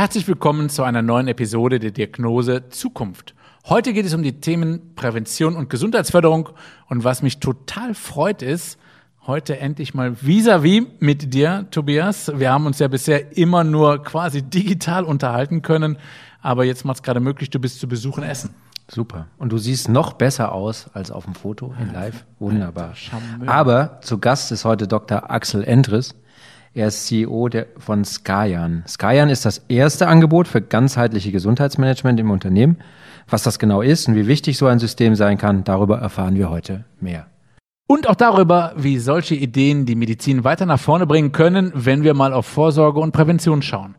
Herzlich willkommen zu einer neuen Episode der Diagnose Zukunft. Heute geht es um die Themen Prävention und Gesundheitsförderung. Und was mich total freut ist, heute endlich mal vis-à-vis -vis mit dir, Tobias. Wir haben uns ja bisher immer nur quasi digital unterhalten können. Aber jetzt macht es gerade möglich, du bist zu Besuch in Essen. Super. Und du siehst noch besser aus als auf dem Foto in live. Wunderbar. Aber zu Gast ist heute Dr. Axel Endres. Er ist CEO der, von Skyan. Skyan ist das erste Angebot für ganzheitliche Gesundheitsmanagement im Unternehmen. Was das genau ist und wie wichtig so ein System sein kann, darüber erfahren wir heute mehr. Und auch darüber, wie solche Ideen die Medizin weiter nach vorne bringen können, wenn wir mal auf Vorsorge und Prävention schauen.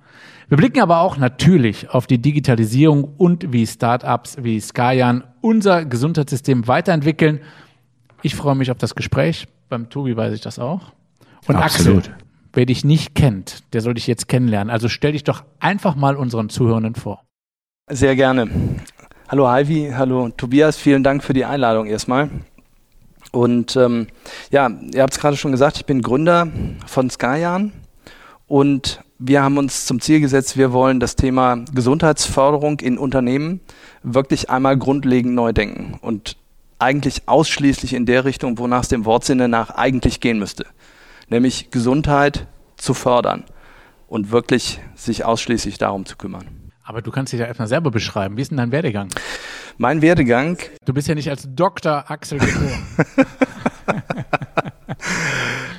Wir blicken aber auch natürlich auf die Digitalisierung und wie Startups wie Skyan unser Gesundheitssystem weiterentwickeln. Ich freue mich auf das Gespräch. Beim Tobi weiß ich das auch. Und Absolut. Axel, Wer dich nicht kennt, der soll dich jetzt kennenlernen. Also stell dich doch einfach mal unseren Zuhörenden vor. Sehr gerne. Hallo Ivy, hallo Tobias, vielen Dank für die Einladung erstmal. Und ähm, ja, ihr habt es gerade schon gesagt, ich bin Gründer von Skyan und wir haben uns zum Ziel gesetzt, wir wollen das Thema Gesundheitsförderung in Unternehmen wirklich einmal grundlegend neu denken und eigentlich ausschließlich in der Richtung, wonach es dem Wortsinne nach eigentlich gehen müsste nämlich Gesundheit zu fördern und wirklich sich ausschließlich darum zu kümmern. Aber du kannst dich ja erstmal selber beschreiben. Wie ist denn dein Werdegang? Mein Werdegang. Du bist ja nicht als Dr. Axel geboren.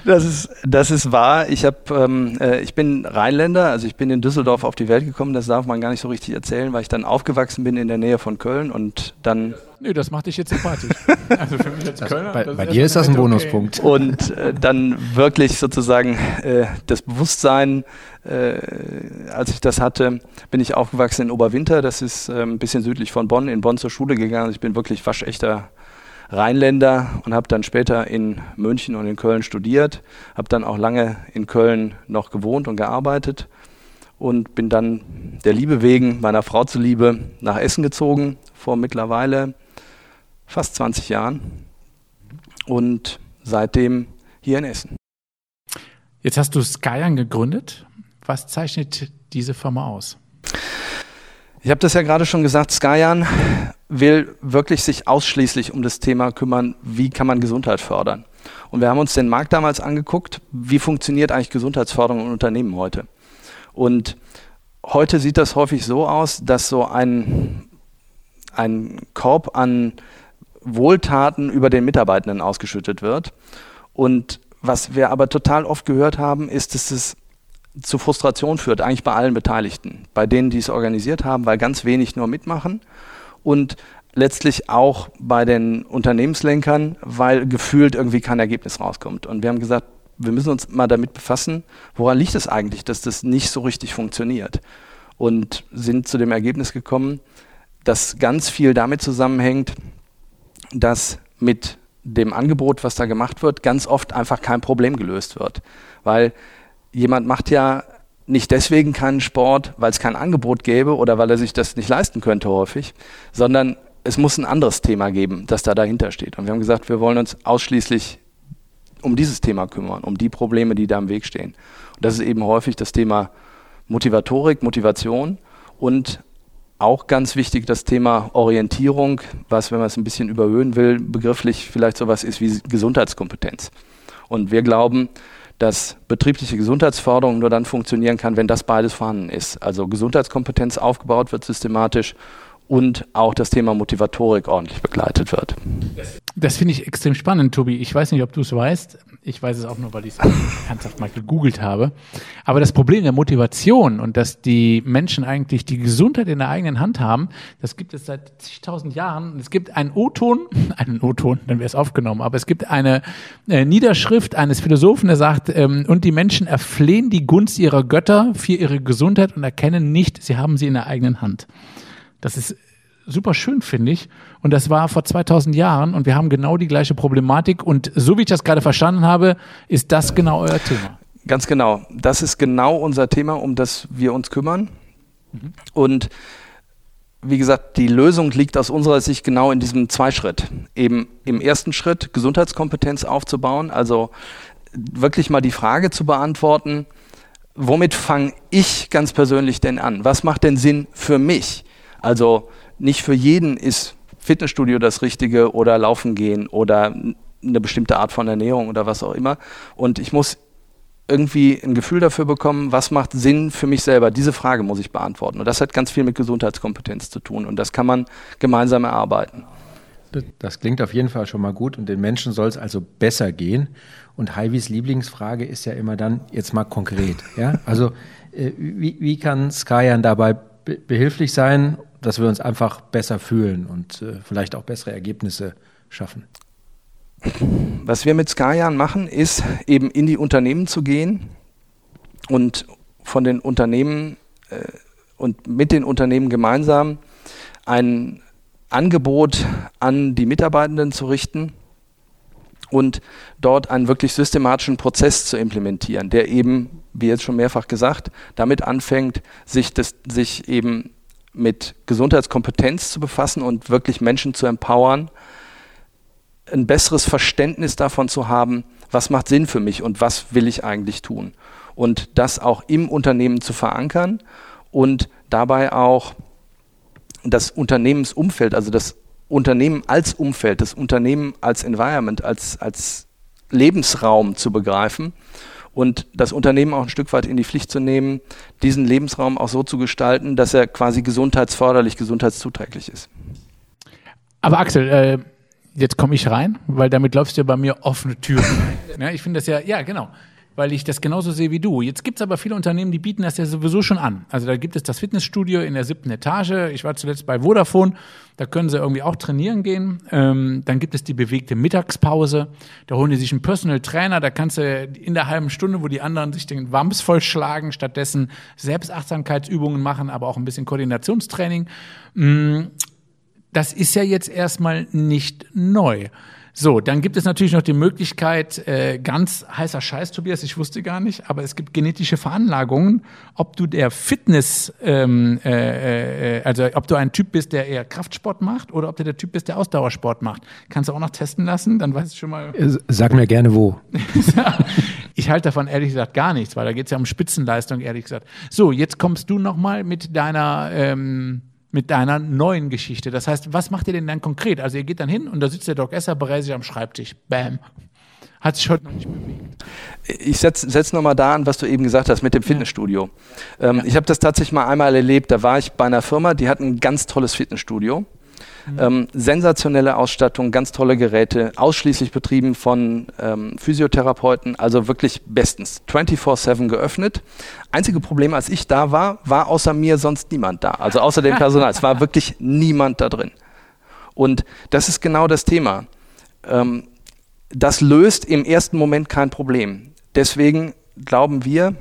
Das ist, das ist wahr. Ich, hab, ähm, äh, ich bin Rheinländer, also ich bin in Düsseldorf auf die Welt gekommen. Das darf man gar nicht so richtig erzählen, weil ich dann aufgewachsen bin in der Nähe von Köln und dann. Nö, das macht dich jetzt sympathisch. also für mich als Kölner. Bei, bei dir ist das ein Bonuspunkt. Okay. Und äh, dann wirklich sozusagen äh, das Bewusstsein, äh, als ich das hatte, bin ich aufgewachsen in Oberwinter. Das ist äh, ein bisschen südlich von Bonn. In Bonn zur Schule gegangen. Also ich bin wirklich waschechter Rheinländer und habe dann später in München und in Köln studiert, habe dann auch lange in Köln noch gewohnt und gearbeitet und bin dann der Liebe wegen, meiner Frau zuliebe, nach Essen gezogen vor mittlerweile fast 20 Jahren und seitdem hier in Essen. Jetzt hast du Skyan gegründet. Was zeichnet diese Firma aus? Ich habe das ja gerade schon gesagt, Skyan will wirklich sich ausschließlich um das Thema kümmern, wie kann man Gesundheit fördern. Und wir haben uns den Markt damals angeguckt, wie funktioniert eigentlich Gesundheitsförderung in Unternehmen heute. Und heute sieht das häufig so aus, dass so ein, ein Korb an Wohltaten über den Mitarbeitenden ausgeschüttet wird. Und was wir aber total oft gehört haben, ist, dass es zu Frustration führt, eigentlich bei allen Beteiligten, bei denen, die es organisiert haben, weil ganz wenig nur mitmachen und letztlich auch bei den Unternehmenslenkern, weil gefühlt irgendwie kein Ergebnis rauskommt. Und wir haben gesagt, wir müssen uns mal damit befassen, woran liegt es eigentlich, dass das nicht so richtig funktioniert. Und sind zu dem Ergebnis gekommen, dass ganz viel damit zusammenhängt, dass mit dem Angebot, was da gemacht wird, ganz oft einfach kein Problem gelöst wird. Weil jemand macht ja nicht deswegen keinen Sport, weil es kein Angebot gäbe oder weil er sich das nicht leisten könnte häufig, sondern es muss ein anderes Thema geben, das da dahinter steht. Und wir haben gesagt, wir wollen uns ausschließlich um dieses Thema kümmern, um die Probleme, die da im Weg stehen. Und das ist eben häufig das Thema Motivatorik, Motivation und auch ganz wichtig das Thema Orientierung, was, wenn man es ein bisschen überhöhen will, begrifflich vielleicht sowas ist wie Gesundheitskompetenz. Und wir glauben, dass betriebliche Gesundheitsförderung nur dann funktionieren kann, wenn das beides vorhanden ist. Also Gesundheitskompetenz aufgebaut wird systematisch und auch das Thema Motivatorik ordentlich begleitet wird. Das finde ich extrem spannend, Tobi. Ich weiß nicht, ob du es weißt. Ich weiß es auch nur, weil ich es ernsthaft mal gegoogelt habe. Aber das Problem der Motivation und dass die Menschen eigentlich die Gesundheit in der eigenen Hand haben, das gibt es seit zigtausend Jahren. Es gibt einen O-Ton, einen O-Ton, dann wäre es aufgenommen, aber es gibt eine äh, Niederschrift eines Philosophen, der sagt, ähm, und die Menschen erflehen die Gunst ihrer Götter für ihre Gesundheit und erkennen nicht, sie haben sie in der eigenen Hand. Das ist super schön, finde ich. Und das war vor 2000 Jahren und wir haben genau die gleiche Problematik. Und so wie ich das gerade verstanden habe, ist das genau euer Thema. Ganz genau. Das ist genau unser Thema, um das wir uns kümmern. Mhm. Und wie gesagt, die Lösung liegt aus unserer Sicht genau in diesem Zweischritt. Eben im ersten Schritt Gesundheitskompetenz aufzubauen, also wirklich mal die Frage zu beantworten, womit fange ich ganz persönlich denn an? Was macht denn Sinn für mich? Also nicht für jeden ist Fitnessstudio das Richtige oder Laufen gehen oder eine bestimmte Art von Ernährung oder was auch immer. Und ich muss irgendwie ein Gefühl dafür bekommen, was macht Sinn für mich selber. Diese Frage muss ich beantworten. Und das hat ganz viel mit Gesundheitskompetenz zu tun. Und das kann man gemeinsam erarbeiten. Das klingt auf jeden Fall schon mal gut. Und den Menschen soll es also besser gehen. Und Heivis Lieblingsfrage ist ja immer dann, jetzt mal konkret. Ja? Also, äh, wie, wie kann Skyan dabei behilflich sein dass wir uns einfach besser fühlen und äh, vielleicht auch bessere Ergebnisse schaffen. Was wir mit Skajan machen, ist eben in die Unternehmen zu gehen und von den Unternehmen äh, und mit den Unternehmen gemeinsam ein Angebot an die Mitarbeitenden zu richten und dort einen wirklich systematischen Prozess zu implementieren, der eben, wie jetzt schon mehrfach gesagt, damit anfängt, sich, das, sich eben mit Gesundheitskompetenz zu befassen und wirklich Menschen zu empowern, ein besseres Verständnis davon zu haben, was macht Sinn für mich und was will ich eigentlich tun. Und das auch im Unternehmen zu verankern und dabei auch das Unternehmensumfeld, also das Unternehmen als Umfeld, das Unternehmen als Environment, als, als Lebensraum zu begreifen und das Unternehmen auch ein Stück weit in die Pflicht zu nehmen, diesen Lebensraum auch so zu gestalten, dass er quasi gesundheitsförderlich, gesundheitszuträglich ist. Aber Axel, äh, jetzt komme ich rein, weil damit läufst du ja bei mir offene Türen. ja, ich finde das ja, ja, genau weil ich das genauso sehe wie du. Jetzt gibt es aber viele Unternehmen, die bieten das ja sowieso schon an. Also da gibt es das Fitnessstudio in der siebten Etage. Ich war zuletzt bei Vodafone, da können sie irgendwie auch trainieren gehen. Ähm, dann gibt es die bewegte Mittagspause. Da holen die sich einen Personal Trainer, da kannst du in der halben Stunde, wo die anderen sich den Wams vollschlagen, stattdessen Selbstachtsamkeitsübungen machen, aber auch ein bisschen Koordinationstraining. Mm, das ist ja jetzt erstmal nicht neu. So, dann gibt es natürlich noch die Möglichkeit, äh, ganz heißer Scheiß, Tobias, ich wusste gar nicht, aber es gibt genetische Veranlagungen, ob du der Fitness, ähm, äh, äh, also ob du ein Typ bist, der eher Kraftsport macht oder ob du der Typ bist, der Ausdauersport macht. Kannst du auch noch testen lassen, dann weißt du schon mal. Äh, sag mir gerne wo. ich halte davon ehrlich gesagt gar nichts, weil da geht es ja um Spitzenleistung, ehrlich gesagt. So, jetzt kommst du nochmal mit deiner ähm, mit deiner neuen Geschichte. Das heißt, was macht ihr denn dann konkret? Also ihr geht dann hin und da sitzt der Doc Esser bereits am Schreibtisch. Bam. Hat sich heute noch nicht bewegt. Ich setze setz nochmal da an, was du eben gesagt hast mit dem Fitnessstudio. Ja. Ähm, ja. Ich habe das tatsächlich mal einmal erlebt. Da war ich bei einer Firma, die hat ein ganz tolles Fitnessstudio. Mhm. Ähm, sensationelle Ausstattung, ganz tolle Geräte, ausschließlich betrieben von ähm, Physiotherapeuten, also wirklich bestens. 24-7 geöffnet. Einzige Problem, als ich da war, war außer mir sonst niemand da. Also außer dem Personal. es war wirklich niemand da drin. Und das ist genau das Thema. Ähm, das löst im ersten Moment kein Problem. Deswegen glauben wir,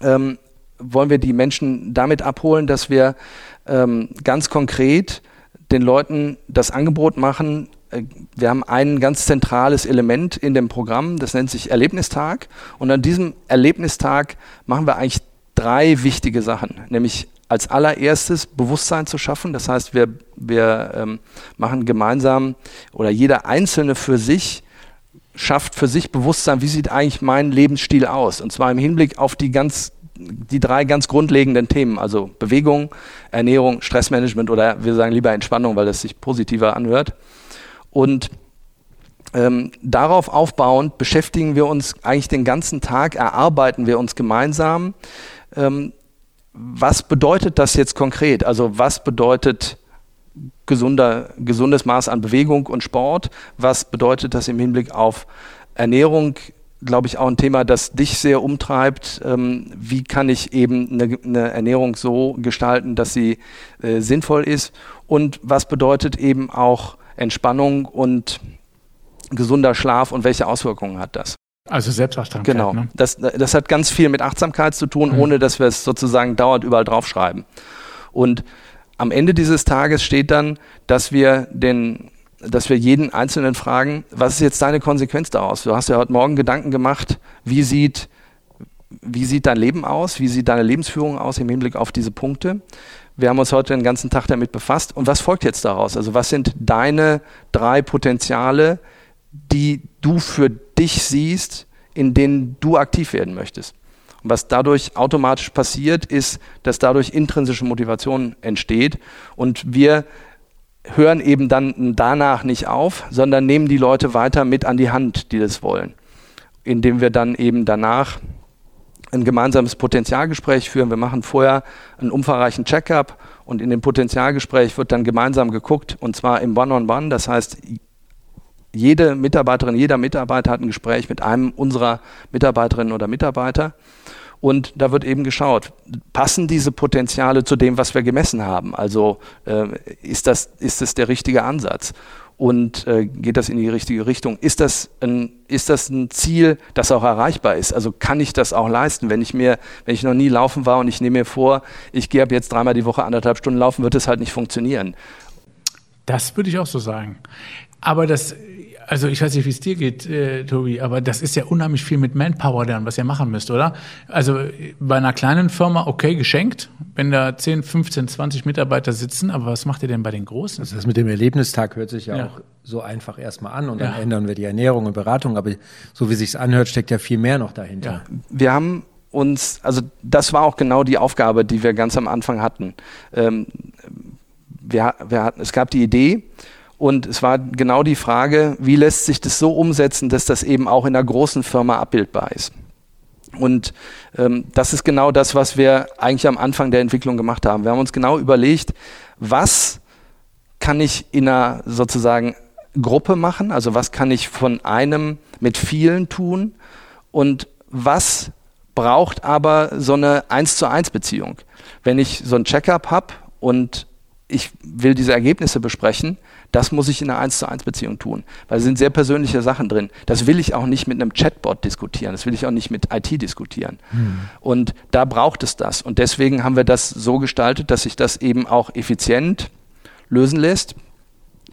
ähm, wollen wir die Menschen damit abholen, dass wir ähm, ganz konkret den Leuten das Angebot machen, äh, wir haben ein ganz zentrales Element in dem Programm, das nennt sich Erlebnistag. Und an diesem Erlebnistag machen wir eigentlich drei wichtige Sachen, nämlich als allererstes Bewusstsein zu schaffen. Das heißt, wir, wir ähm, machen gemeinsam oder jeder Einzelne für sich schafft für sich Bewusstsein, wie sieht eigentlich mein Lebensstil aus? Und zwar im Hinblick auf die ganz die drei ganz grundlegenden Themen, also Bewegung, Ernährung, Stressmanagement oder wir sagen lieber Entspannung, weil das sich positiver anhört. Und ähm, darauf aufbauend beschäftigen wir uns eigentlich den ganzen Tag, erarbeiten wir uns gemeinsam. Ähm, was bedeutet das jetzt konkret? Also was bedeutet gesunder, gesundes Maß an Bewegung und Sport. Was bedeutet das im Hinblick auf Ernährung? Glaube ich auch ein Thema, das dich sehr umtreibt. Ähm, wie kann ich eben eine, eine, Ernährung so gestalten, dass sie äh, sinnvoll ist? Und was bedeutet eben auch Entspannung und gesunder Schlaf und welche Auswirkungen hat das? Also Selbstachtsamkeit. Genau. Ne? Das, das hat ganz viel mit Achtsamkeit zu tun, mhm. ohne dass wir es sozusagen dauernd überall draufschreiben. Und am Ende dieses Tages steht dann, dass wir den dass wir jeden Einzelnen fragen, was ist jetzt deine Konsequenz daraus? Du hast ja heute Morgen Gedanken gemacht, wie sieht, wie sieht dein Leben aus? Wie sieht deine Lebensführung aus im Hinblick auf diese Punkte? Wir haben uns heute den ganzen Tag damit befasst. Und was folgt jetzt daraus? Also was sind deine drei Potenziale, die du für dich siehst, in denen du aktiv werden möchtest? Und was dadurch automatisch passiert, ist, dass dadurch intrinsische Motivation entsteht und wir hören eben dann danach nicht auf, sondern nehmen die Leute weiter mit an die Hand, die das wollen, indem wir dann eben danach ein gemeinsames Potenzialgespräch führen. Wir machen vorher einen umfangreichen Check-up und in dem Potenzialgespräch wird dann gemeinsam geguckt und zwar im One-on-One. -on -One. Das heißt, jede Mitarbeiterin, jeder Mitarbeiter hat ein Gespräch mit einem unserer Mitarbeiterinnen oder Mitarbeiter. Und da wird eben geschaut, passen diese Potenziale zu dem, was wir gemessen haben? Also äh, ist, das, ist das der richtige Ansatz? und äh, geht das in die richtige Richtung? Ist das, ein, ist das ein Ziel, das auch erreichbar ist? Also kann ich das auch leisten? Wenn ich mir, wenn ich noch nie laufen war und ich nehme mir vor, ich gehe ab jetzt dreimal die Woche anderthalb Stunden laufen, wird es halt nicht funktionieren. Das würde ich auch so sagen. Aber das also ich weiß nicht, wie es dir geht, äh, Tobi, aber das ist ja unheimlich viel mit Manpower dann, was ihr machen müsst, oder? Also bei einer kleinen Firma, okay, geschenkt, wenn da 10, 15, 20 Mitarbeiter sitzen, aber was macht ihr denn bei den großen? Also das mit dem Erlebnistag hört sich ja, ja. auch so einfach erstmal an und dann ja. ändern wir die Ernährung und Beratung, aber so wie sich's anhört, steckt ja viel mehr noch dahinter. Ja. Wir haben uns, also das war auch genau die Aufgabe, die wir ganz am Anfang hatten. Ähm, wir, wir hatten, es gab die Idee, und es war genau die Frage, wie lässt sich das so umsetzen, dass das eben auch in einer großen Firma abbildbar ist. Und ähm, das ist genau das, was wir eigentlich am Anfang der Entwicklung gemacht haben. Wir haben uns genau überlegt, was kann ich in einer sozusagen Gruppe machen, also was kann ich von einem mit vielen tun und was braucht aber so eine eins zu eins Beziehung. Wenn ich so ein Checkup habe und ich will diese Ergebnisse besprechen, das muss ich in einer 1 zu 1 Beziehung tun, weil es sind sehr persönliche Sachen drin. Das will ich auch nicht mit einem Chatbot diskutieren, das will ich auch nicht mit IT diskutieren. Hm. Und da braucht es das. Und deswegen haben wir das so gestaltet, dass sich das eben auch effizient lösen lässt.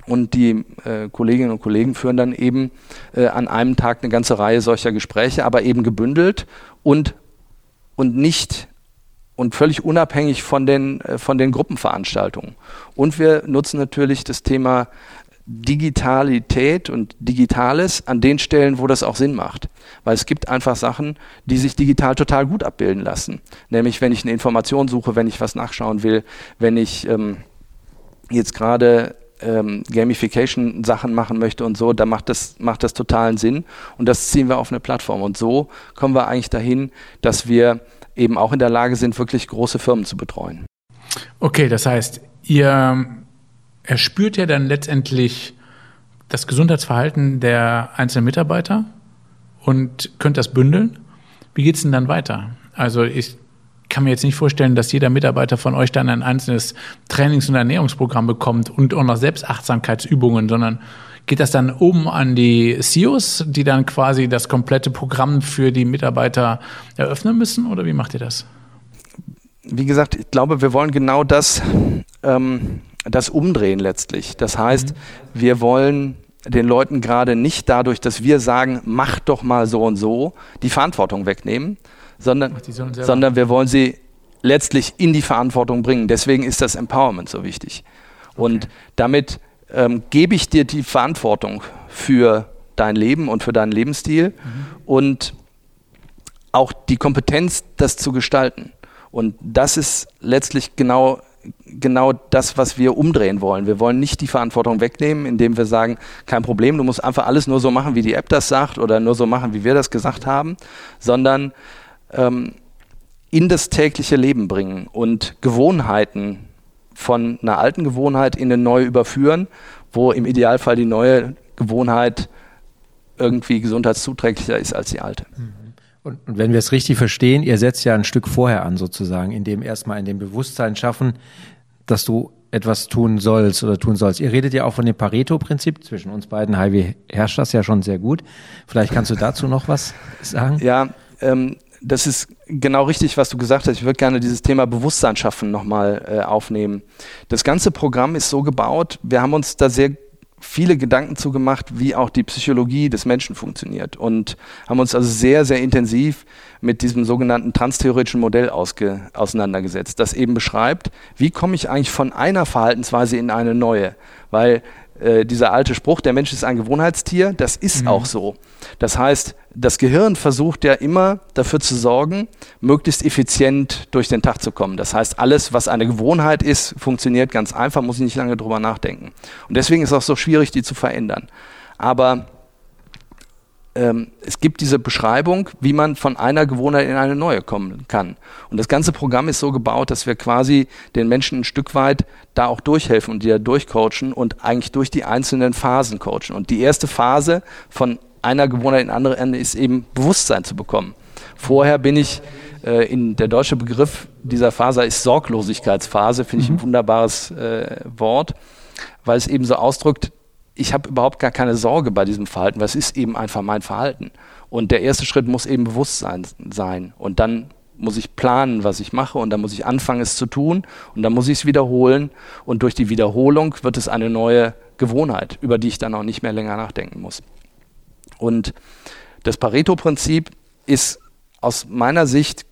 Und die äh, Kolleginnen und Kollegen führen dann eben äh, an einem Tag eine ganze Reihe solcher Gespräche, aber eben gebündelt und, und nicht und völlig unabhängig von den, äh, von den Gruppenveranstaltungen. Und wir nutzen natürlich das Thema Digitalität und Digitales an den Stellen, wo das auch Sinn macht. Weil es gibt einfach Sachen, die sich digital total gut abbilden lassen. Nämlich, wenn ich eine Information suche, wenn ich was nachschauen will, wenn ich ähm, jetzt gerade ähm, Gamification-Sachen machen möchte und so, da macht das, macht das totalen Sinn. Und das ziehen wir auf eine Plattform. Und so kommen wir eigentlich dahin, dass wir eben auch in der Lage sind, wirklich große Firmen zu betreuen. Okay, das heißt, ihr erspürt ja dann letztendlich das Gesundheitsverhalten der einzelnen Mitarbeiter und könnt das bündeln. Wie geht es denn dann weiter? Also ich kann mir jetzt nicht vorstellen, dass jeder Mitarbeiter von euch dann ein einzelnes Trainings- und Ernährungsprogramm bekommt und auch noch Selbstachtsamkeitsübungen, sondern Geht das dann oben an die CEOs, die dann quasi das komplette Programm für die Mitarbeiter eröffnen müssen oder wie macht ihr das? Wie gesagt, ich glaube, wir wollen genau das, ähm, das umdrehen letztlich. Das heißt, mhm. wir wollen den Leuten gerade nicht dadurch, dass wir sagen, mach doch mal so und so, die Verantwortung wegnehmen, sondern, sondern wir wollen sie letztlich in die Verantwortung bringen. Deswegen ist das Empowerment so wichtig. Okay. Und damit ähm, gebe ich dir die Verantwortung für dein Leben und für deinen Lebensstil mhm. und auch die Kompetenz, das zu gestalten. Und das ist letztlich genau, genau das, was wir umdrehen wollen. Wir wollen nicht die Verantwortung wegnehmen, indem wir sagen, kein Problem, du musst einfach alles nur so machen, wie die App das sagt oder nur so machen, wie wir das gesagt haben, sondern ähm, in das tägliche Leben bringen und Gewohnheiten von einer alten Gewohnheit in eine neue überführen, wo im Idealfall die neue Gewohnheit irgendwie gesundheitszuträglicher ist als die alte. Mhm. Und, und wenn wir es richtig verstehen, ihr setzt ja ein Stück vorher an sozusagen, indem erstmal in dem Bewusstsein schaffen, dass du etwas tun sollst oder tun sollst. Ihr redet ja auch von dem Pareto-Prinzip. Zwischen uns beiden, Heidi, herrscht das ja schon sehr gut. Vielleicht kannst du dazu noch was sagen? Ja, ähm, das ist genau richtig, was du gesagt hast. Ich würde gerne dieses Thema Bewusstsein schaffen nochmal äh, aufnehmen. Das ganze Programm ist so gebaut, wir haben uns da sehr viele Gedanken zugemacht, wie auch die Psychologie des Menschen funktioniert und haben uns also sehr, sehr intensiv mit diesem sogenannten transtheoretischen Modell ausge, auseinandergesetzt, das eben beschreibt, wie komme ich eigentlich von einer Verhaltensweise in eine neue, weil äh, dieser alte Spruch, der Mensch ist ein Gewohnheitstier, das ist mhm. auch so. Das heißt, das Gehirn versucht ja immer dafür zu sorgen, möglichst effizient durch den Tag zu kommen. Das heißt, alles, was eine Gewohnheit ist, funktioniert ganz einfach, muss ich nicht lange drüber nachdenken. Und deswegen ist es auch so schwierig, die zu verändern. Aber ähm, es gibt diese Beschreibung, wie man von einer Gewohnheit in eine neue kommen kann. Und das ganze Programm ist so gebaut, dass wir quasi den Menschen ein Stück weit da auch durchhelfen und die da durchcoachen und eigentlich durch die einzelnen Phasen coachen. Und die erste Phase von einer Gewohnheit in andere Ende ist eben Bewusstsein zu bekommen. Vorher bin ich äh, in der deutsche Begriff dieser Phase ist Sorglosigkeitsphase, finde ich ein mhm. wunderbares äh, Wort, weil es eben so ausdrückt, ich habe überhaupt gar keine Sorge bei diesem Verhalten, weil es ist eben einfach mein Verhalten. Und der erste Schritt muss eben Bewusstsein sein. Und dann muss ich planen, was ich mache und dann muss ich anfangen, es zu tun und dann muss ich es wiederholen und durch die Wiederholung wird es eine neue Gewohnheit, über die ich dann auch nicht mehr länger nachdenken muss. Und das Pareto-Prinzip ist aus meiner Sicht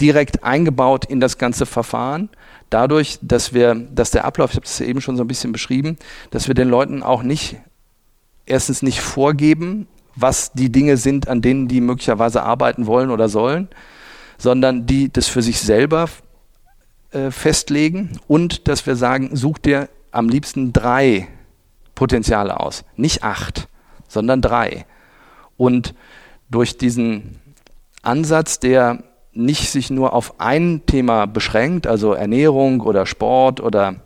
direkt eingebaut in das ganze Verfahren dadurch, dass wir, dass der Ablauf, ich habe das ja eben schon so ein bisschen beschrieben, dass wir den Leuten auch nicht, erstens nicht vorgeben, was die Dinge sind, an denen die möglicherweise arbeiten wollen oder sollen, sondern die das für sich selber äh, festlegen und dass wir sagen, such dir am liebsten drei Potenziale aus, nicht acht, sondern drei. Und durch diesen Ansatz, der nicht sich nur auf ein Thema beschränkt, also Ernährung oder Sport oder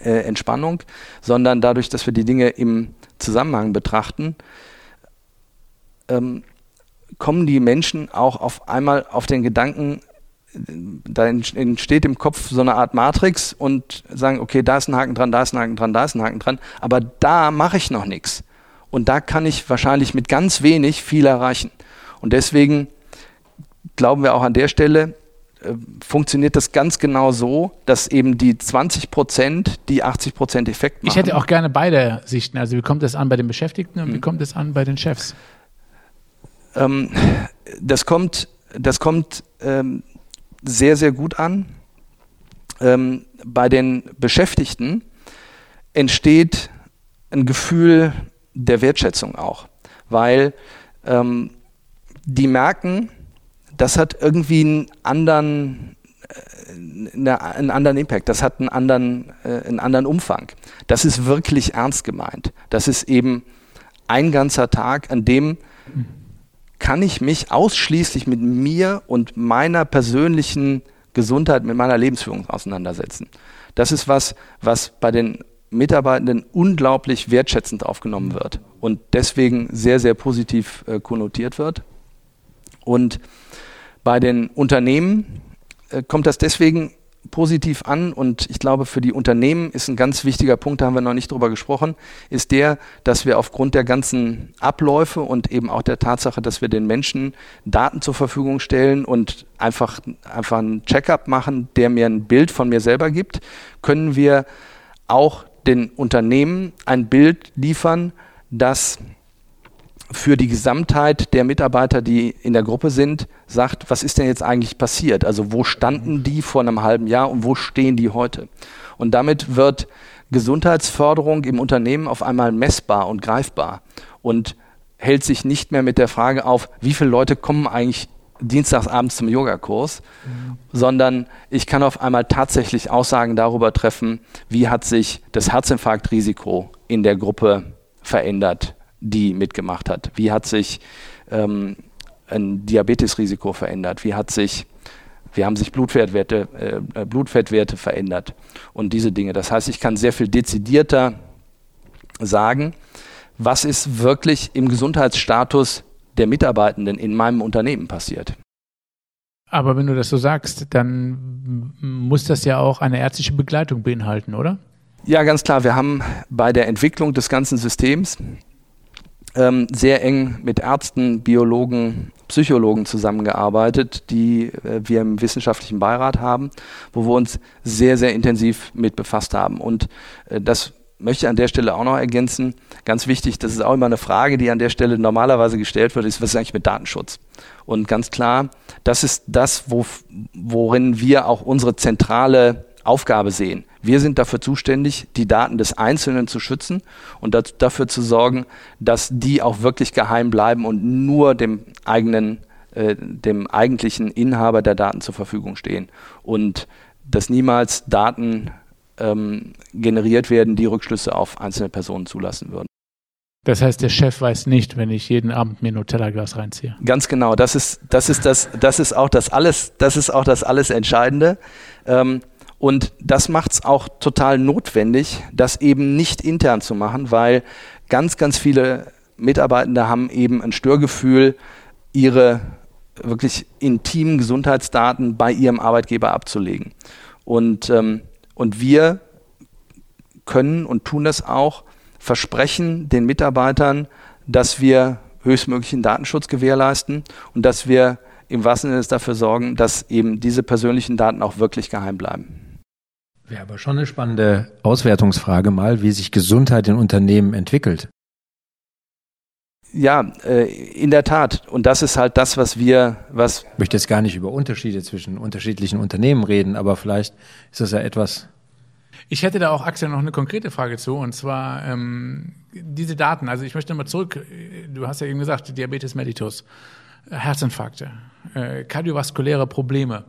äh, Entspannung, sondern dadurch, dass wir die Dinge im Zusammenhang betrachten, ähm, kommen die Menschen auch auf einmal auf den Gedanken, da entsteht im Kopf so eine Art Matrix und sagen, okay, da ist ein Haken dran, da ist ein Haken dran, da ist ein Haken dran, aber da mache ich noch nichts. Und da kann ich wahrscheinlich mit ganz wenig viel erreichen. Und deswegen glauben wir auch an der Stelle, äh, funktioniert das ganz genau so, dass eben die 20 Prozent die 80 Prozent Effekt machen. Ich hätte auch gerne beide Sichten. Also wie kommt es an bei den Beschäftigten und wie kommt es an bei den Chefs? Ähm, das kommt, das kommt ähm, sehr, sehr gut an. Ähm, bei den Beschäftigten entsteht ein Gefühl der Wertschätzung auch, weil ähm, die merken, das hat irgendwie einen anderen, äh, einen anderen Impact, das hat einen anderen, äh, einen anderen Umfang. Das ist wirklich ernst gemeint. Das ist eben ein ganzer Tag, an dem kann ich mich ausschließlich mit mir und meiner persönlichen Gesundheit, mit meiner Lebensführung auseinandersetzen. Das ist was, was bei den Mitarbeitenden unglaublich wertschätzend aufgenommen wird und deswegen sehr, sehr positiv äh, konnotiert wird. Und bei den Unternehmen äh, kommt das deswegen positiv an und ich glaube, für die Unternehmen ist ein ganz wichtiger Punkt, da haben wir noch nicht drüber gesprochen, ist der, dass wir aufgrund der ganzen Abläufe und eben auch der Tatsache, dass wir den Menschen Daten zur Verfügung stellen und einfach, einfach einen Checkup machen, der mir ein Bild von mir selber gibt, können wir auch den Unternehmen ein Bild liefern, das für die Gesamtheit der Mitarbeiter, die in der Gruppe sind, sagt, was ist denn jetzt eigentlich passiert? Also wo standen die vor einem halben Jahr und wo stehen die heute? Und damit wird Gesundheitsförderung im Unternehmen auf einmal messbar und greifbar und hält sich nicht mehr mit der Frage auf, wie viele Leute kommen eigentlich dienstagsabends zum Yogakurs, mhm. sondern ich kann auf einmal tatsächlich Aussagen darüber treffen, wie hat sich das Herzinfarktrisiko in der Gruppe verändert die mitgemacht hat? Wie hat sich ähm, ein Diabetesrisiko verändert? Wie hat sich Wie haben sich Blutfettwerte, äh, Blutfettwerte verändert und diese Dinge. Das heißt, ich kann sehr viel dezidierter sagen, was ist wirklich im Gesundheitsstatus der Mitarbeitenden in meinem Unternehmen passiert. Aber wenn du das so sagst, dann muss das ja auch eine ärztliche Begleitung beinhalten, oder? Ja, ganz klar. Wir haben bei der Entwicklung des ganzen Systems ähm, sehr eng mit Ärzten, Biologen, Psychologen zusammengearbeitet, die äh, wir im wissenschaftlichen Beirat haben, wo wir uns sehr, sehr intensiv mit befasst haben. Und äh, das möchte an der Stelle auch noch ergänzen, ganz wichtig, das ist auch immer eine Frage, die an der Stelle normalerweise gestellt wird, ist, was ist eigentlich mit Datenschutz? Und ganz klar, das ist das, wo, worin wir auch unsere zentrale Aufgabe sehen. Wir sind dafür zuständig, die Daten des Einzelnen zu schützen und dafür zu sorgen, dass die auch wirklich geheim bleiben und nur dem eigenen, äh, dem eigentlichen Inhaber der Daten zur Verfügung stehen. Und dass niemals Daten ähm, generiert werden, die Rückschlüsse auf einzelne Personen zulassen würden. Das heißt, der Chef weiß nicht, wenn ich jeden Abend mir Nutella-Glas reinziehe. Ganz genau. Das ist, das ist das, das ist auch das alles, das ist auch das alles Entscheidende. Ähm, und das macht es auch total notwendig, das eben nicht intern zu machen, weil ganz, ganz viele Mitarbeitende haben eben ein Störgefühl, ihre wirklich intimen Gesundheitsdaten bei ihrem Arbeitgeber abzulegen. Und ähm, und wir können und tun das auch, versprechen den Mitarbeitern, dass wir höchstmöglichen Datenschutz gewährleisten und dass wir im wahrsten Sinne dafür sorgen, dass eben diese persönlichen Daten auch wirklich geheim bleiben. Wäre aber schon eine spannende Auswertungsfrage mal, wie sich Gesundheit in Unternehmen entwickelt. Ja, äh, in der Tat. Und das ist halt das, was wir, was. Ich möchte jetzt gar nicht über Unterschiede zwischen unterschiedlichen Unternehmen reden, aber vielleicht ist das ja etwas. Ich hätte da auch, Axel, noch eine konkrete Frage zu, und zwar ähm, diese Daten. Also ich möchte mal zurück, du hast ja eben gesagt, Diabetes mellitus, Herzinfarkte, äh, kardiovaskuläre Probleme.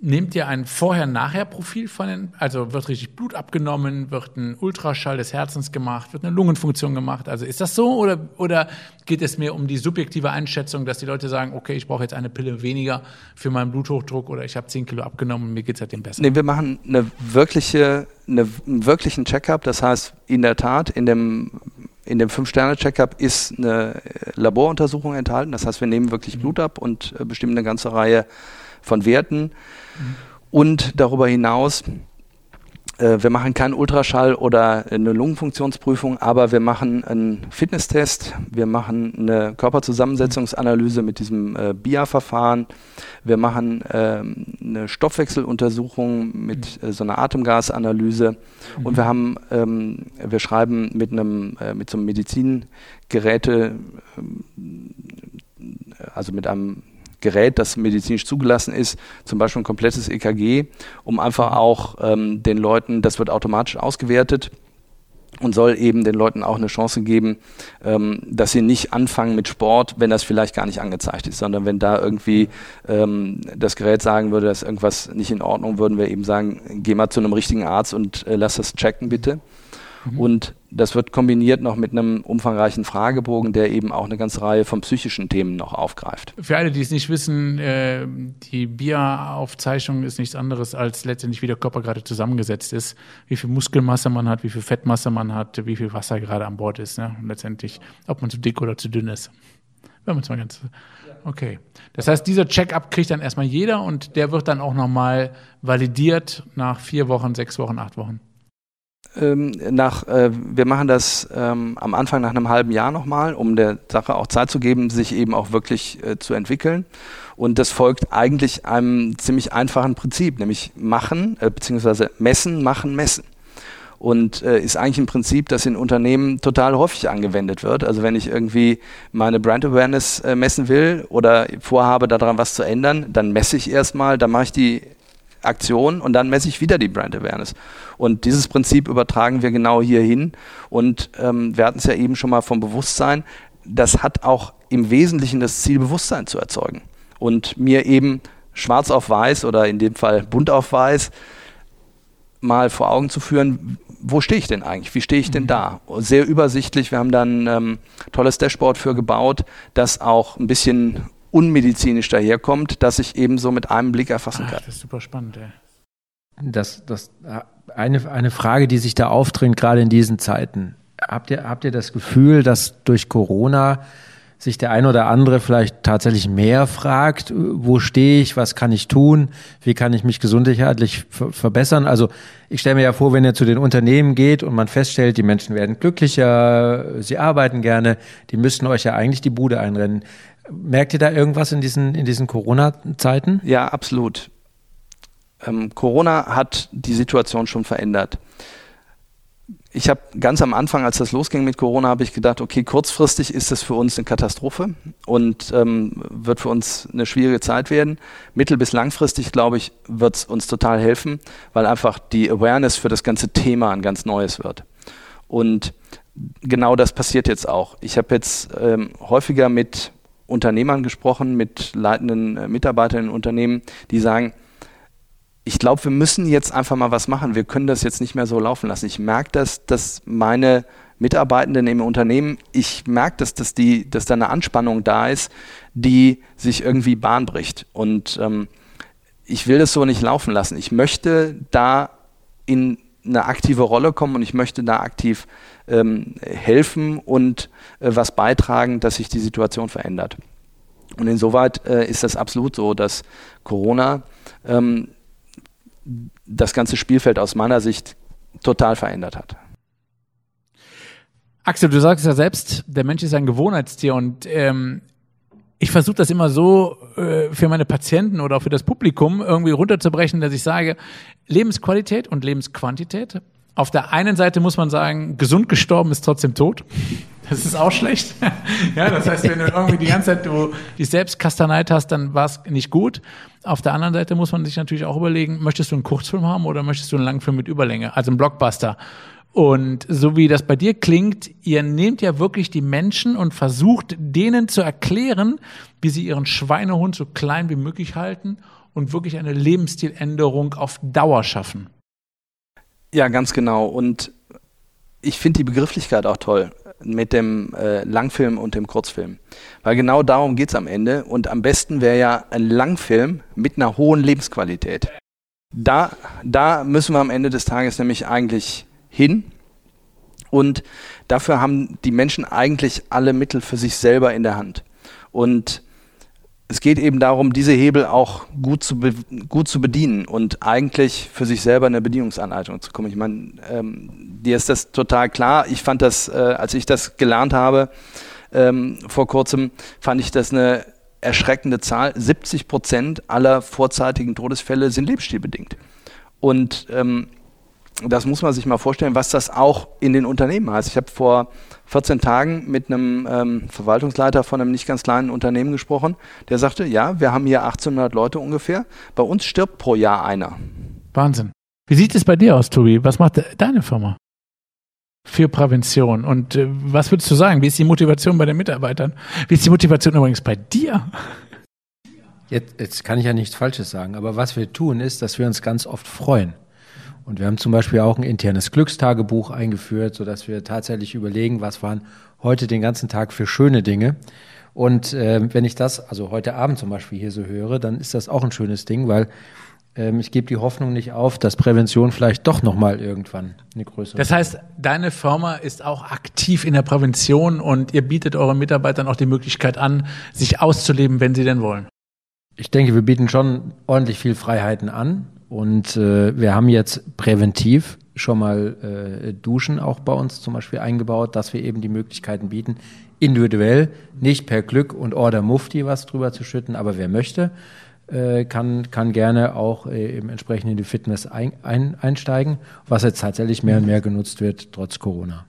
Nehmt ihr ein Vorher-Nachher-Profil von den, also wird richtig Blut abgenommen, wird ein Ultraschall des Herzens gemacht, wird eine Lungenfunktion gemacht? Also ist das so oder, oder geht es mir um die subjektive Einschätzung, dass die Leute sagen, okay, ich brauche jetzt eine Pille weniger für meinen Bluthochdruck oder ich habe 10 Kilo abgenommen, mir geht es seitdem besser? Nee, wir machen eine wirkliche, eine, einen wirklichen Checkup. Das heißt, in der Tat, in dem in dem Fünf-Sterne-Checkup ist eine Laboruntersuchung enthalten. Das heißt, wir nehmen wirklich mhm. Blut ab und äh, bestimmen eine ganze Reihe von Werten. Und darüber hinaus, äh, wir machen keinen Ultraschall oder eine Lungenfunktionsprüfung, aber wir machen einen Fitnesstest, wir machen eine Körperzusammensetzungsanalyse mit diesem äh, BIA-Verfahren, wir machen äh, eine Stoffwechseluntersuchung mit äh, so einer Atemgasanalyse mhm. und wir haben, ähm, wir schreiben mit einem, äh, mit so einem Medizingeräte, ähm, also mit einem Gerät, das medizinisch zugelassen ist, zum Beispiel ein komplettes EKG, um einfach auch ähm, den Leuten, das wird automatisch ausgewertet und soll eben den Leuten auch eine Chance geben, ähm, dass sie nicht anfangen mit Sport, wenn das vielleicht gar nicht angezeigt ist, sondern wenn da irgendwie ähm, das Gerät sagen würde, dass irgendwas nicht in Ordnung, würden wir eben sagen, geh mal zu einem richtigen Arzt und äh, lass das checken bitte. Mhm. Und das wird kombiniert noch mit einem umfangreichen Fragebogen, der eben auch eine ganze Reihe von psychischen Themen noch aufgreift. Für alle, die es nicht wissen, äh, die Bieraufzeichnung ist nichts anderes als letztendlich, wie der Körper gerade zusammengesetzt ist, wie viel Muskelmasse man hat, wie viel Fettmasse man hat, wie viel Wasser gerade an Bord ist. Ne? Und letztendlich, ob man zu dick oder zu dünn ist. Wenn man es mal ganz. Okay. Das heißt, dieser Check-up kriegt dann erstmal jeder und der wird dann auch nochmal validiert nach vier Wochen, sechs Wochen, acht Wochen ähm, nach, äh, wir machen das ähm, am Anfang nach einem halben Jahr nochmal, um der Sache auch Zeit zu geben, sich eben auch wirklich äh, zu entwickeln. Und das folgt eigentlich einem ziemlich einfachen Prinzip, nämlich machen, äh, beziehungsweise messen, machen, messen. Und äh, ist eigentlich ein Prinzip, das in Unternehmen total häufig angewendet wird. Also wenn ich irgendwie meine Brand Awareness äh, messen will oder vorhabe, daran was zu ändern, dann messe ich erstmal, dann mache ich die Aktion und dann messe ich wieder die Brand Awareness. Und dieses Prinzip übertragen wir genau hier hin. Und ähm, wir hatten es ja eben schon mal vom Bewusstsein. Das hat auch im Wesentlichen das Ziel, Bewusstsein zu erzeugen. Und mir eben schwarz auf weiß oder in dem Fall bunt auf weiß mal vor Augen zu führen, wo stehe ich denn eigentlich? Wie stehe ich denn mhm. da? Sehr übersichtlich. Wir haben dann ein ähm, tolles Dashboard für gebaut, das auch ein bisschen unmedizinisch daherkommt, dass ich eben so mit einem Blick erfassen kann. Ach, das ist super spannend, ey. Das, das, eine, eine Frage, die sich da aufdringt, gerade in diesen Zeiten. Habt ihr, habt ihr das Gefühl, dass durch Corona sich der ein oder andere vielleicht tatsächlich mehr fragt, wo stehe ich, was kann ich tun, wie kann ich mich gesundheitlich verbessern. Also ich stelle mir ja vor, wenn ihr zu den Unternehmen geht und man feststellt, die Menschen werden glücklicher, sie arbeiten gerne, die müssten euch ja eigentlich die Bude einrennen. Merkt ihr da irgendwas in diesen, in diesen Corona-Zeiten? Ja, absolut. Ähm, Corona hat die Situation schon verändert ich habe ganz am Anfang, als das losging mit Corona, habe ich gedacht, okay, kurzfristig ist das für uns eine Katastrophe und ähm, wird für uns eine schwierige Zeit werden. Mittel- bis langfristig, glaube ich, wird es uns total helfen, weil einfach die Awareness für das ganze Thema ein ganz neues wird. Und genau das passiert jetzt auch. Ich habe jetzt ähm, häufiger mit Unternehmern gesprochen, mit leitenden äh, Mitarbeitern in Unternehmen, die sagen, ich glaube, wir müssen jetzt einfach mal was machen. Wir können das jetzt nicht mehr so laufen lassen. Ich merke das, dass meine Mitarbeitenden im Unternehmen, ich merke, dass, dass, die, dass da eine Anspannung da ist, die sich irgendwie Bahn bricht. Und ähm, ich will das so nicht laufen lassen. Ich möchte da in eine aktive Rolle kommen und ich möchte da aktiv ähm, helfen und äh, was beitragen, dass sich die Situation verändert. Und insoweit äh, ist das absolut so, dass Corona ähm, das ganze Spielfeld aus meiner Sicht total verändert hat. Axel, du sagst ja selbst, der Mensch ist ein Gewohnheitstier und ähm, ich versuche das immer so äh, für meine Patienten oder auch für das Publikum irgendwie runterzubrechen, dass ich sage, Lebensqualität und Lebensquantität. Auf der einen Seite muss man sagen, gesund gestorben ist trotzdem tot. Das ist auch schlecht. ja, das heißt, wenn du irgendwie die ganze Zeit du dich selbst kastaneit hast, dann war es nicht gut. Auf der anderen Seite muss man sich natürlich auch überlegen, möchtest du einen Kurzfilm haben oder möchtest du einen Langfilm mit Überlänge, also einen Blockbuster? Und so wie das bei dir klingt, ihr nehmt ja wirklich die Menschen und versucht denen zu erklären, wie sie ihren Schweinehund so klein wie möglich halten und wirklich eine Lebensstiländerung auf Dauer schaffen. Ja, ganz genau. Und ich finde die Begrifflichkeit auch toll mit dem äh, Langfilm und dem Kurzfilm. Weil genau darum geht es am Ende. Und am besten wäre ja ein Langfilm mit einer hohen Lebensqualität. Da, da müssen wir am Ende des Tages nämlich eigentlich hin. Und dafür haben die Menschen eigentlich alle Mittel für sich selber in der Hand. Und es geht eben darum, diese Hebel auch gut zu, gut zu bedienen und eigentlich für sich selber eine Bedienungsanleitung zu kommen. Ich meine, ähm, dir ist das total klar. Ich fand das, äh, als ich das gelernt habe ähm, vor kurzem, fand ich das eine erschreckende Zahl. 70 Prozent aller vorzeitigen Todesfälle sind lebensstilbedingt. Und ähm, das muss man sich mal vorstellen, was das auch in den Unternehmen heißt. Ich habe vor 14 Tagen mit einem ähm, Verwaltungsleiter von einem nicht ganz kleinen Unternehmen gesprochen, der sagte, ja, wir haben hier 1800 Leute ungefähr, bei uns stirbt pro Jahr einer. Wahnsinn. Wie sieht es bei dir aus, Tobi? Was macht deine Firma für Prävention? Und äh, was würdest du sagen? Wie ist die Motivation bei den Mitarbeitern? Wie ist die Motivation übrigens bei dir? Jetzt, jetzt kann ich ja nichts Falsches sagen, aber was wir tun, ist, dass wir uns ganz oft freuen. Und wir haben zum Beispiel auch ein internes Glückstagebuch eingeführt, sodass wir tatsächlich überlegen, was waren heute den ganzen Tag für schöne Dinge. Und äh, wenn ich das, also heute Abend zum Beispiel hier so höre, dann ist das auch ein schönes Ding, weil ähm, ich gebe die Hoffnung nicht auf, dass Prävention vielleicht doch nochmal irgendwann eine größere. Das heißt, deine Firma ist auch aktiv in der Prävention und ihr bietet euren Mitarbeitern auch die Möglichkeit an, sich auszuleben, wenn sie denn wollen. Ich denke, wir bieten schon ordentlich viel Freiheiten an. Und äh, wir haben jetzt präventiv schon mal äh, Duschen auch bei uns zum Beispiel eingebaut, dass wir eben die Möglichkeiten bieten, individuell, nicht per Glück und Order Mufti was drüber zu schütten, aber wer möchte, äh, kann, kann gerne auch äh, eben entsprechend in die Fitness ein, ein, einsteigen, was jetzt tatsächlich mehr und mehr genutzt wird, trotz Corona.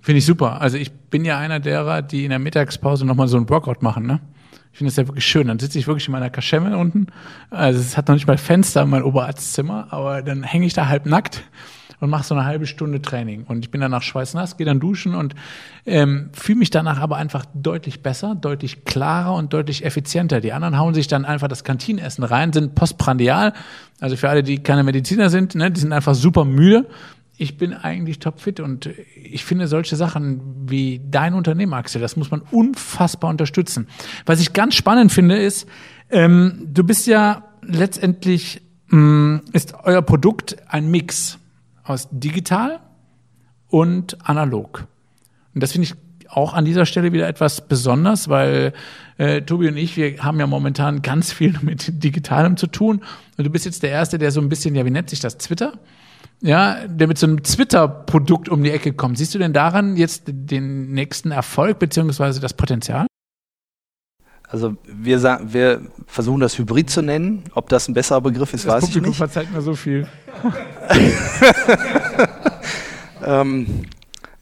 Finde ich super. Also ich bin ja einer derer, die in der Mittagspause nochmal so ein Workout machen, ne? Ich finde das ja wirklich schön. Dann sitze ich wirklich in meiner Kaschemme unten. Also es hat noch nicht mal Fenster in mein Oberarztzimmer, aber dann hänge ich da halb nackt und mache so eine halbe Stunde Training. Und ich bin danach schweißnass, gehe dann duschen und ähm, fühle mich danach aber einfach deutlich besser, deutlich klarer und deutlich effizienter. Die anderen hauen sich dann einfach das Kantinenessen rein, sind postprandial. Also für alle, die keine Mediziner sind, ne, die sind einfach super müde ich bin eigentlich topfit und ich finde solche Sachen wie dein Unternehmen, Axel, das muss man unfassbar unterstützen. Was ich ganz spannend finde, ist, ähm, du bist ja letztendlich, ähm, ist euer Produkt ein Mix aus digital und analog. Und das finde ich auch an dieser Stelle wieder etwas besonders, weil äh, Tobi und ich, wir haben ja momentan ganz viel mit Digitalem zu tun. Und du bist jetzt der Erste, der so ein bisschen, ja, wie nennt sich das, Twitter? Ja, der mit so einem Twitter-Produkt um die Ecke kommt. Siehst du denn daran jetzt den nächsten Erfolg beziehungsweise das Potenzial? Also wir, sagen, wir versuchen das Hybrid zu nennen. Ob das ein besserer Begriff ist, das weiß Publikum ich nicht. verzeiht mir so viel. ähm,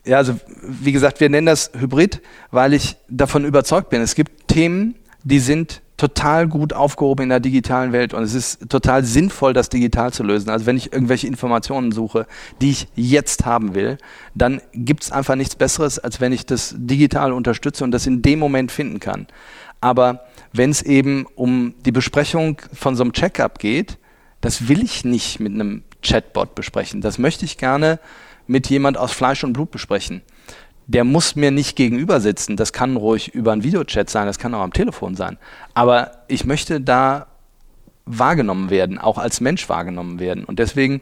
ja, also wie gesagt, wir nennen das Hybrid, weil ich davon überzeugt bin. Es gibt Themen, die sind total gut aufgehoben in der digitalen Welt und es ist total sinnvoll, das digital zu lösen. Also wenn ich irgendwelche Informationen suche, die ich jetzt haben will, dann gibt es einfach nichts Besseres, als wenn ich das digital unterstütze und das in dem Moment finden kann. Aber wenn es eben um die Besprechung von so einem Checkup geht, das will ich nicht mit einem Chatbot besprechen. Das möchte ich gerne mit jemand aus Fleisch und Blut besprechen. Der muss mir nicht gegenüber sitzen. Das kann ruhig über einen Videochat sein, das kann auch am Telefon sein. Aber ich möchte da wahrgenommen werden, auch als Mensch wahrgenommen werden. Und deswegen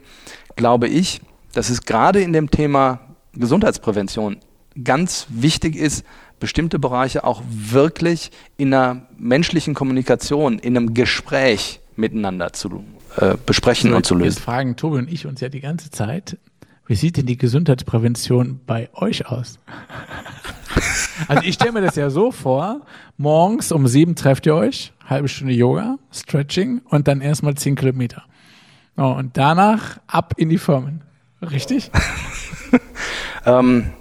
glaube ich, dass es gerade in dem Thema Gesundheitsprävention ganz wichtig ist, bestimmte Bereiche auch wirklich in einer menschlichen Kommunikation, in einem Gespräch miteinander zu äh, besprechen so, und zu lösen. Jetzt fragen Tobi und ich uns ja die ganze Zeit, wie sieht denn die Gesundheitsprävention bei euch aus? also ich stelle mir das ja so vor, morgens um sieben trefft ihr euch, halbe Stunde Yoga, Stretching und dann erstmal zehn Kilometer. Oh, und danach ab in die Firmen. Richtig? ähm,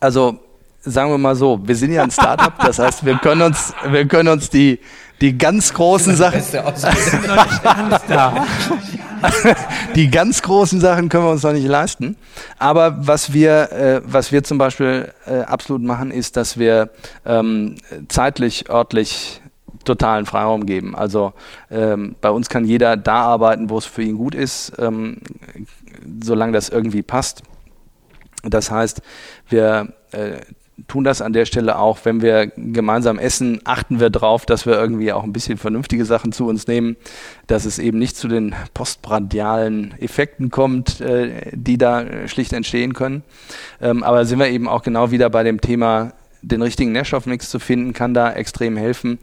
also sagen wir mal so, wir sind ja ein Startup, das heißt, wir können uns, wir können uns die, die ganz großen Sachen. die ganz großen Sachen können wir uns noch nicht leisten. Aber was wir, äh, was wir zum Beispiel äh, absolut machen, ist, dass wir ähm, zeitlich, örtlich totalen Freiraum geben. Also ähm, bei uns kann jeder da arbeiten, wo es für ihn gut ist, ähm, solange das irgendwie passt. Das heißt, wir äh, tun das an der Stelle auch, wenn wir gemeinsam essen, achten wir darauf, dass wir irgendwie auch ein bisschen vernünftige Sachen zu uns nehmen, dass es eben nicht zu den postprandialen Effekten kommt, äh, die da schlicht entstehen können. Ähm, aber sind wir eben auch genau wieder bei dem Thema, den richtigen Nährstoffmix zu finden, kann da extrem helfen.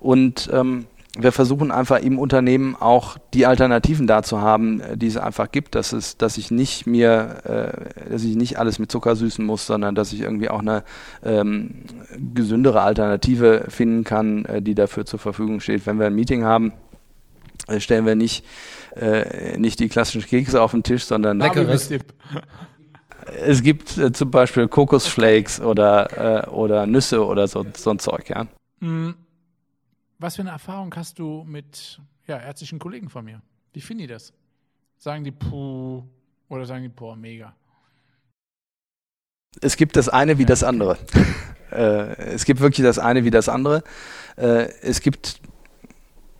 Und ähm, wir versuchen einfach im Unternehmen auch die Alternativen da zu haben, äh, die es einfach gibt, dass es, dass ich nicht mir, äh, dass ich nicht alles mit Zucker süßen muss, sondern dass ich irgendwie auch eine ähm, gesündere Alternative finden kann, äh, die dafür zur Verfügung steht. Wenn wir ein Meeting haben, äh, stellen wir nicht, äh, nicht die klassischen Kekse auf den Tisch, sondern Leckeres. Es gibt äh, zum Beispiel Kokosflakes oder, oder Nüsse oder so, so ein Zeug, ja. Mhm. Was für eine Erfahrung hast du mit ja, ärztlichen Kollegen von mir? Wie finden die das? Sagen die puh oder sagen die boah, mega? Es gibt das eine wie das andere. äh, es gibt wirklich das eine wie das andere. Äh, es gibt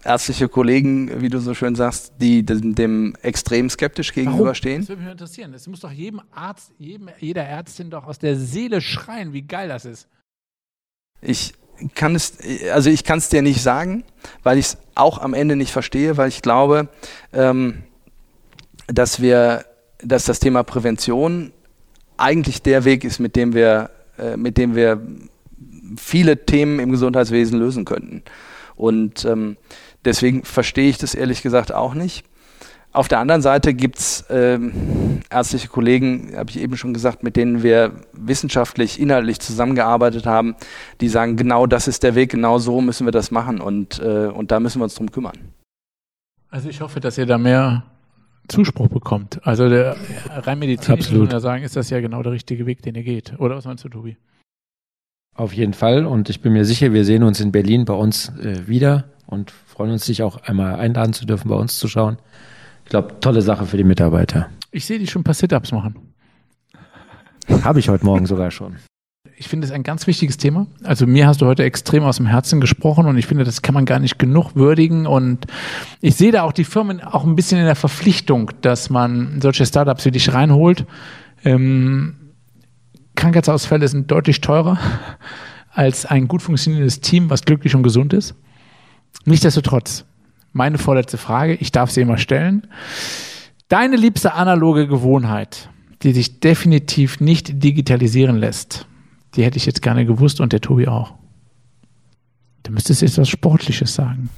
ärztliche Kollegen, wie du so schön sagst, die dem, dem extrem skeptisch gegenüberstehen. Das würde mich interessieren. Es muss doch jedem Arzt, jedem, jeder Ärztin doch aus der Seele schreien, wie geil das ist. Ich kann es, also ich kann es dir nicht sagen, weil ich es auch am Ende nicht verstehe, weil ich glaube, ähm, dass wir, dass das Thema Prävention eigentlich der Weg ist, mit dem wir, äh, mit dem wir viele Themen im Gesundheitswesen lösen könnten. Und ähm, deswegen verstehe ich das ehrlich gesagt auch nicht. Auf der anderen Seite gibt es ähm, ärztliche Kollegen, habe ich eben schon gesagt, mit denen wir wissenschaftlich, inhaltlich zusammengearbeitet haben, die sagen, genau das ist der Weg, genau so müssen wir das machen und, äh, und da müssen wir uns drum kümmern. Also ich hoffe, dass ihr da mehr Zuspruch bekommt. Also der rein medizinisch muss man ja sagen, ist das ja genau der richtige Weg, den ihr geht. Oder was meinst du, Tobi? Auf jeden Fall und ich bin mir sicher, wir sehen uns in Berlin bei uns äh, wieder und freuen uns, dich auch einmal einladen zu dürfen, bei uns zu schauen glaube, tolle Sache für die Mitarbeiter. Ich sehe dich schon ein paar Sit-Ups machen. Habe ich heute Morgen sogar schon. Ich finde es ein ganz wichtiges Thema. Also mir hast du heute extrem aus dem Herzen gesprochen und ich finde, das kann man gar nicht genug würdigen. Und ich sehe da auch die Firmen auch ein bisschen in der Verpflichtung, dass man solche Startups wie dich reinholt. Ähm, Krankheitsausfälle sind deutlich teurer als ein gut funktionierendes Team, was glücklich und gesund ist. Nichtsdestotrotz, meine vorletzte Frage, ich darf sie immer stellen. Deine liebste analoge Gewohnheit, die sich definitiv nicht digitalisieren lässt, die hätte ich jetzt gerne gewusst und der Tobi auch. Du müsstest jetzt was Sportliches sagen.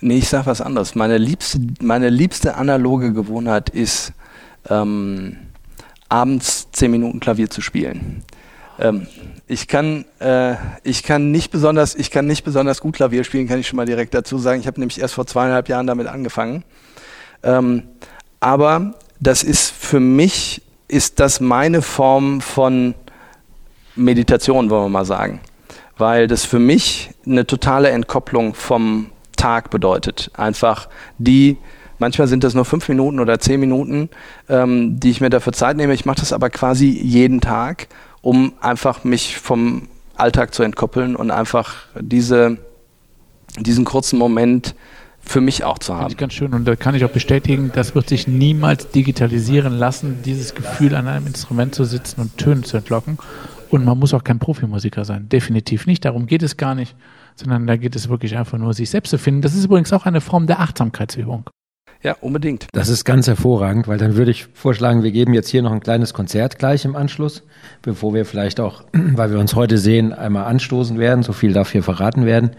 Nee, ich sage was anderes. Meine liebste, meine liebste analoge Gewohnheit ist, ähm, abends zehn Minuten Klavier zu spielen. Ähm, ich kann, äh, ich kann nicht besonders, ich kann nicht besonders gut Klavier spielen, kann ich schon mal direkt dazu sagen. Ich habe nämlich erst vor zweieinhalb Jahren damit angefangen. Ähm, aber das ist für mich, ist das meine Form von Meditation, wollen wir mal sagen. Weil das für mich eine totale Entkopplung vom Tag bedeutet. Einfach die, manchmal sind das nur fünf Minuten oder zehn Minuten, ähm, die ich mir dafür Zeit nehme. Ich mache das aber quasi jeden Tag, um einfach mich vom Alltag zu entkoppeln und einfach diese, diesen kurzen Moment für mich auch zu haben. Finde ich ganz schön und da kann ich auch bestätigen, das wird sich niemals digitalisieren lassen, dieses Gefühl an einem Instrument zu sitzen und Töne zu entlocken. Und man muss auch kein Profimusiker sein. Definitiv nicht. Darum geht es gar nicht. Sondern da geht es wirklich einfach nur, sich selbst zu finden. Das ist übrigens auch eine Form der Achtsamkeitsübung. Ja, unbedingt. Das ist ganz hervorragend, weil dann würde ich vorschlagen, wir geben jetzt hier noch ein kleines Konzert gleich im Anschluss, bevor wir vielleicht auch, weil wir uns heute sehen, einmal anstoßen werden. So viel darf hier verraten werden.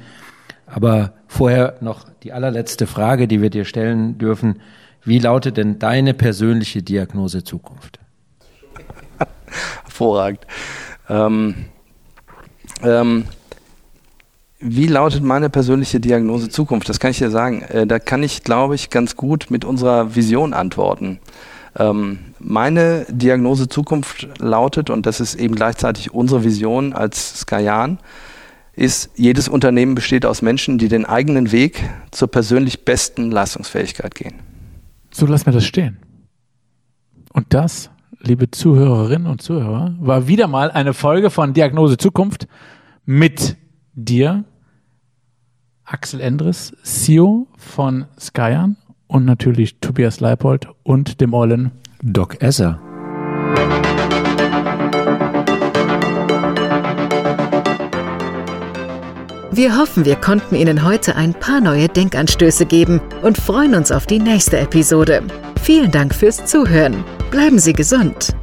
Aber vorher noch die allerletzte Frage, die wir dir stellen dürfen. Wie lautet denn deine persönliche Diagnose Zukunft? Hervorragend. Ähm, ähm, wie lautet meine persönliche Diagnose Zukunft? Das kann ich dir sagen. Äh, da kann ich, glaube ich, ganz gut mit unserer Vision antworten. Ähm, meine Diagnose Zukunft lautet, und das ist eben gleichzeitig unsere Vision als Skayan, ist, jedes Unternehmen besteht aus Menschen, die den eigenen Weg zur persönlich besten Leistungsfähigkeit gehen. So lassen wir das stehen. Und das liebe Zuhörerinnen und Zuhörer, war wieder mal eine Folge von Diagnose Zukunft mit dir, Axel Endres, CEO von Skyan und natürlich Tobias Leipold und dem Ollen Doc Esser. Wir hoffen, wir konnten Ihnen heute ein paar neue Denkanstöße geben und freuen uns auf die nächste Episode. Vielen Dank fürs Zuhören. Bleiben Sie gesund.